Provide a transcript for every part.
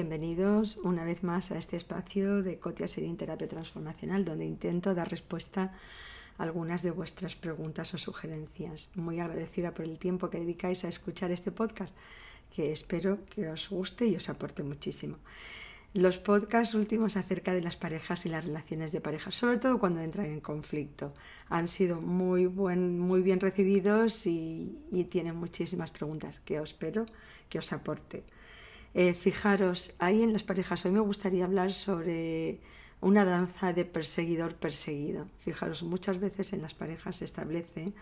Bienvenidos una vez más a este espacio de Cotia Serín Terapia Transformacional, donde intento dar respuesta a algunas de vuestras preguntas o sugerencias. Muy agradecida por el tiempo que dedicáis a escuchar este podcast, que espero que os guste y os aporte muchísimo. Los podcasts últimos acerca de las parejas y las relaciones de pareja, sobre todo cuando entran en conflicto, han sido muy, buen, muy bien recibidos y, y tienen muchísimas preguntas que os espero que os aporte. Eh, fijaros, ahí en las parejas, hoy me gustaría hablar sobre una danza de perseguidor perseguido. Fijaros, muchas veces en las parejas se establece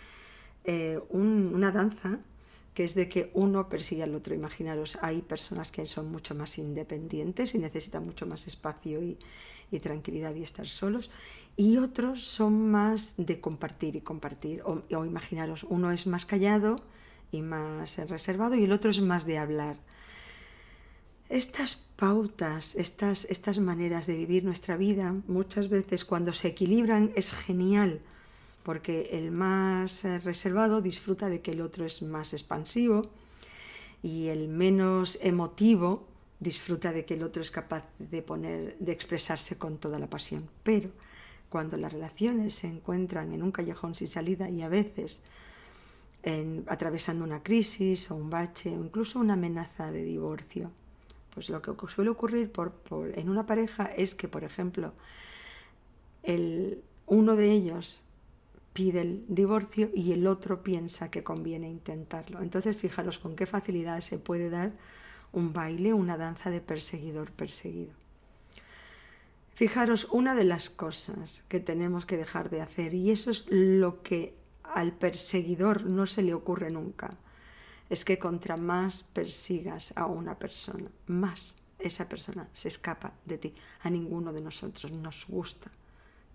eh, una danza que es de que uno persigue al otro. Imaginaros, hay personas que son mucho más independientes y necesitan mucho más espacio y, tranquilidad y estar solos, y otros son más de compartir y compartir. O, o imaginaros, uno es más callado y más reservado y el otro es más de hablar. Estas pautas, estas, estas maneras de vivir nuestra vida, muchas veces cuando se equilibran es genial, porque el más eh, reservado disfruta de que el otro es más expansivo y el menos emotivo disfruta de que el otro es capaz de poner de expresarse con toda la pasión. Pero cuando las relaciones se encuentran en un callejón sin salida y a veces atravesando una crisis o un bache o incluso una amenaza de divorcio, pues lo que suele ocurrir en una pareja es que, por ejemplo, el, uno de ellos pide el divorcio y el otro piensa que conviene intentarlo. Entonces, fijaros con qué facilidad se puede dar un baile, una danza de perseguidor perseguido. Fijaros, una de las cosas que tenemos que dejar de hacer, y eso es lo que al perseguidor no se le ocurre nunca, es que contra más persigas a una persona, más esa persona se escapa de ti. A ninguno de nosotros nos gusta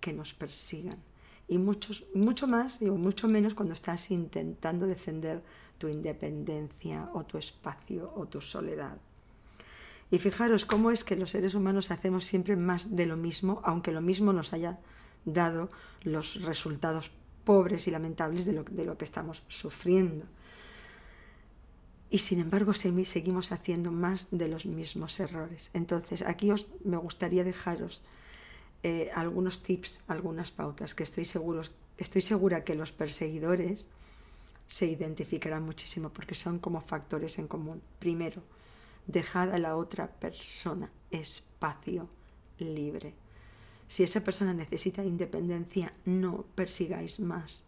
que nos persigan. Y muchos, mucho más y mucho menos cuando estás intentando defender tu independencia o tu espacio o tu soledad. Y fijaros cómo es que los seres humanos hacemos siempre más de lo mismo, aunque lo mismo nos haya dado los resultados pobres y lamentables de lo, de lo que estamos sufriendo y sin embargo seguimos haciendo más de los mismos errores. Entonces, aquí os, me gustaría dejaros eh, algunos tips, algunas pautas que estoy, seguro, estoy segura que los perseguidores se identificarán muchísimo porque son como factores en común. Primero, dejad a la otra persona espacio libre. Si esa persona necesita independencia, no persigáis más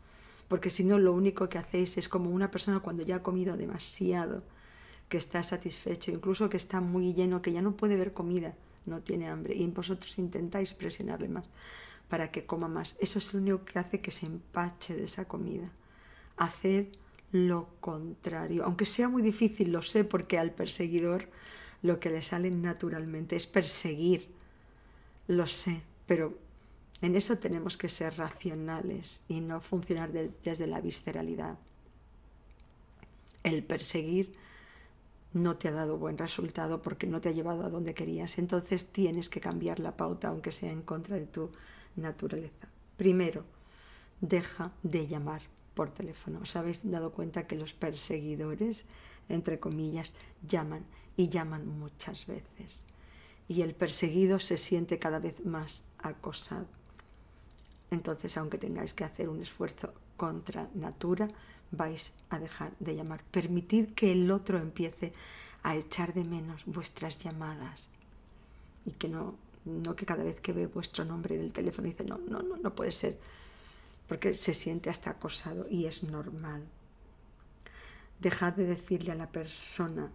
porque si no lo único que hacéis es como una persona cuando ya ha comido demasiado, que está satisfecho, incluso que está muy lleno, que ya no puede ver comida, no tiene hambre, y vosotros intentáis presionarle más para que coma más. Eso es lo único que hace que se empache de esa comida. Haced lo contrario, aunque sea muy difícil, lo sé, porque al perseguidor lo que le sale naturalmente es perseguir, lo sé, pero en eso tenemos que ser racionales y no funcionar desde la visceralidad. El perseguir no te ha dado buen resultado porque no te ha llevado a donde querías. Entonces tienes que cambiar la pauta aunque sea en contra de tu naturaleza. Primero, deja de llamar por teléfono. ¿Os habéis dado cuenta que los perseguidores, entre comillas, llaman y llaman muchas veces? Y el perseguido se siente cada vez más acosado. Entonces, aunque tengáis que hacer un esfuerzo contra natura, vais a dejar de llamar. Permitid que el otro empiece a echar de menos vuestras llamadas y que no, no que cada vez que ve vuestro nombre en el teléfono dice no, no, no, no puede ser, porque se siente hasta acosado y es normal. Dejad de decirle a la persona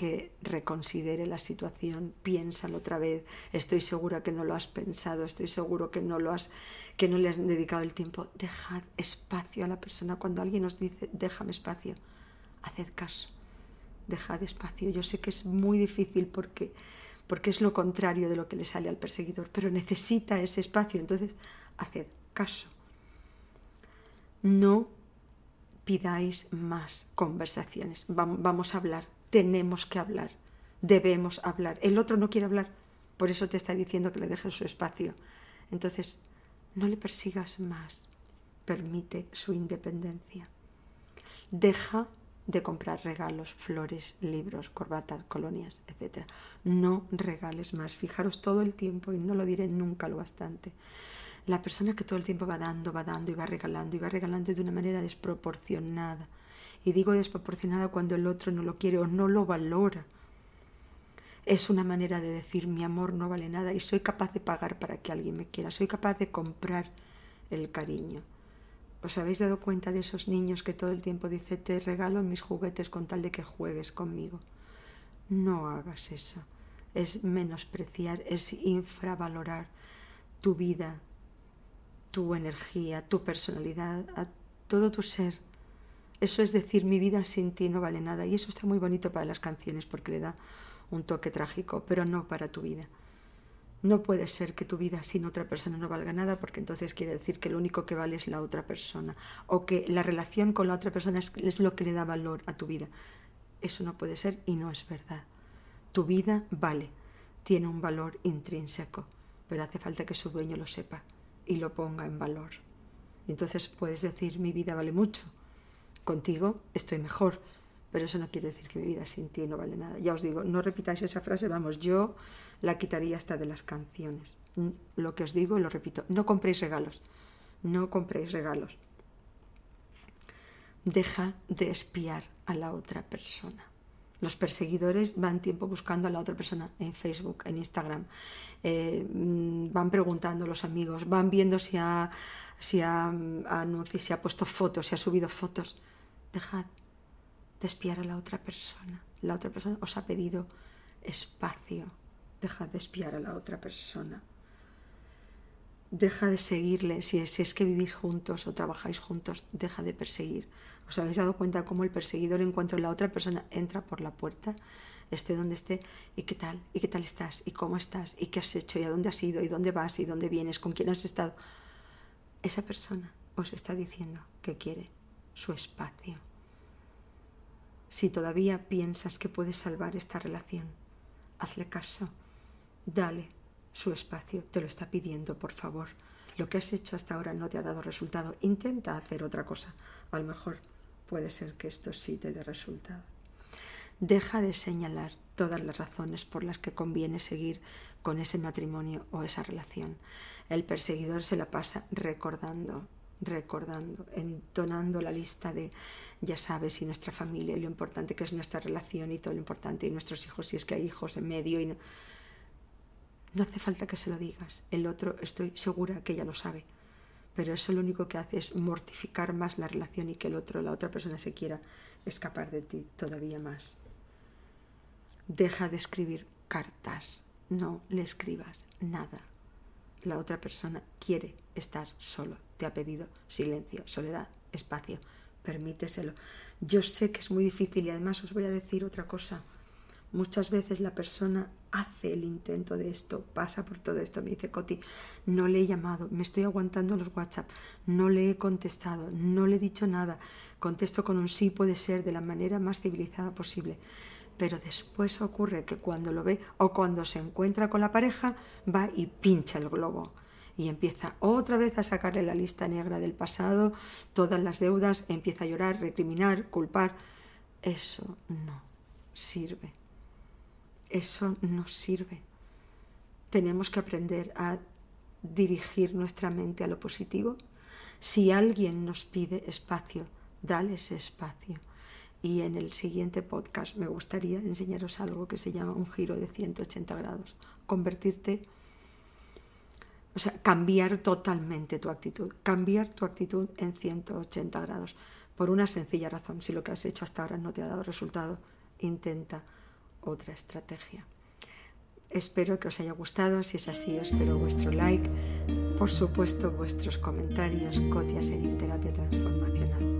que reconsidere la situación, piénsalo otra vez, estoy segura que no lo has pensado, estoy seguro que no lo has que no le has dedicado el tiempo. Dejad espacio a la persona cuando alguien os dice, "Déjame espacio." Haced caso. Dejad espacio. Yo sé que es muy difícil porque porque es lo contrario de lo que le sale al perseguidor, pero necesita ese espacio, entonces haced caso. No pidáis más conversaciones. Vamos a hablar tenemos que hablar, debemos hablar. El otro no quiere hablar, por eso te está diciendo que le dejes su espacio. Entonces, no le persigas más, permite su independencia. Deja de comprar regalos, flores, libros, corbatas, colonias, etc. No regales más. Fijaros todo el tiempo, y no lo diré nunca lo bastante. La persona que todo el tiempo va dando, va dando y va regalando y va regalando de una manera desproporcionada. Y digo desproporcionada cuando el otro no lo quiere o no lo valora. Es una manera de decir mi amor no vale nada y soy capaz de pagar para que alguien me quiera. Soy capaz de comprar el cariño. ¿Os habéis dado cuenta de esos niños que todo el tiempo dice te regalo mis juguetes con tal de que juegues conmigo? No hagas eso. Es menospreciar, es infravalorar tu vida, tu energía, tu personalidad, todo tu ser. Eso es decir, mi vida sin ti no vale nada. Y eso está muy bonito para las canciones porque le da un toque trágico, pero no para tu vida. No puede ser que tu vida sin otra persona no valga nada porque entonces quiere decir que lo único que vale es la otra persona o que la relación con la otra persona es, lo que le da valor a tu vida. Eso no puede ser y no es verdad. Tu vida vale, tiene un valor intrínseco, pero hace falta que su dueño lo sepa y lo ponga en valor. Entonces puedes decir mi vida vale mucho, contigo estoy mejor, pero eso no quiere decir que mi vida sin ti no vale nada. Ya os digo, no repitáis esa frase, vamos, yo la quitaría hasta de las canciones. Lo que os digo y lo repito, no compréis regalos, no compréis regalos. Deja de espiar a la otra persona. Los perseguidores van tiempo buscando a la otra persona en Facebook, en Instagram. Eh, mm, van preguntando a los amigos, van viendo si ha, si ha, si ha puesto fotos, si ha subido fotos. Dejad de espiar a la otra persona. La otra persona os ha pedido espacio. Deja de espiar a la otra persona. Deja de seguirle. Si es, que vivís juntos o trabajáis juntos, deja de perseguir. ¿Os habéis dado cuenta cómo el perseguidor, en cuanto la otra persona entra por la puerta, esté donde esté, y qué tal, y qué tal estás, y cómo estás, y qué has hecho, y a dónde has ido, y dónde vas, y dónde vienes, con quién has estado? Esa persona os está diciendo que quiere su espacio. Si todavía piensas que puedes salvar esta relación, hazle caso, dale su espacio, te lo está pidiendo, por favor. Lo que has hecho hasta ahora no te ha dado resultado, intenta hacer otra cosa, a lo mejor puede ser que esto sí te dé resultado. Deja de señalar todas las razones por las que conviene seguir con ese matrimonio o esa relación. El perseguidor se la pasa recordando recordando, entonando la lista de, ya sabes, y nuestra familia, y lo importante que es nuestra relación y todo lo importante, y nuestros hijos, si es que hay hijos en medio. Y no hace falta que se lo digas. El otro, estoy segura que ya lo sabe. Pero eso lo único que hace es mortificar más la relación y que el otro, la otra persona se quiera escapar de ti todavía más. Deja de escribir cartas. No le escribas nada. La otra persona quiere estar solo te ha pedido silencio, soledad, espacio. Permíteselo. Yo sé que es muy difícil y además os voy a decir otra cosa. Muchas veces la persona hace el intento de esto, pasa por todo esto, me dice Coti, no le he llamado, me estoy aguantando los WhatsApp, no le he contestado, no le he dicho nada, contesto con un sí puede ser de la manera más civilizada posible. Pero después ocurre que cuando lo ve o cuando se encuentra con la pareja, va y pincha el globo y empieza otra vez a sacarle la lista negra del pasado, todas las deudas, empieza a llorar, recriminar, culpar. Eso no sirve. Eso no sirve. Tenemos que aprender a dirigir nuestra mente a lo positivo. Si alguien nos pide espacio, dale ese espacio. Y en el siguiente podcast me gustaría enseñaros algo que se llama un giro de 180 grados. Convertirte o sea, cambiar totalmente tu actitud, cambiar tu actitud en 180 grados, por una sencilla razón. Si lo que has hecho hasta ahora no te ha dado resultado, intenta otra estrategia. Espero que os haya gustado, si es así, espero vuestro like, por supuesto vuestros comentarios, Cotia en Terapia Transformacional.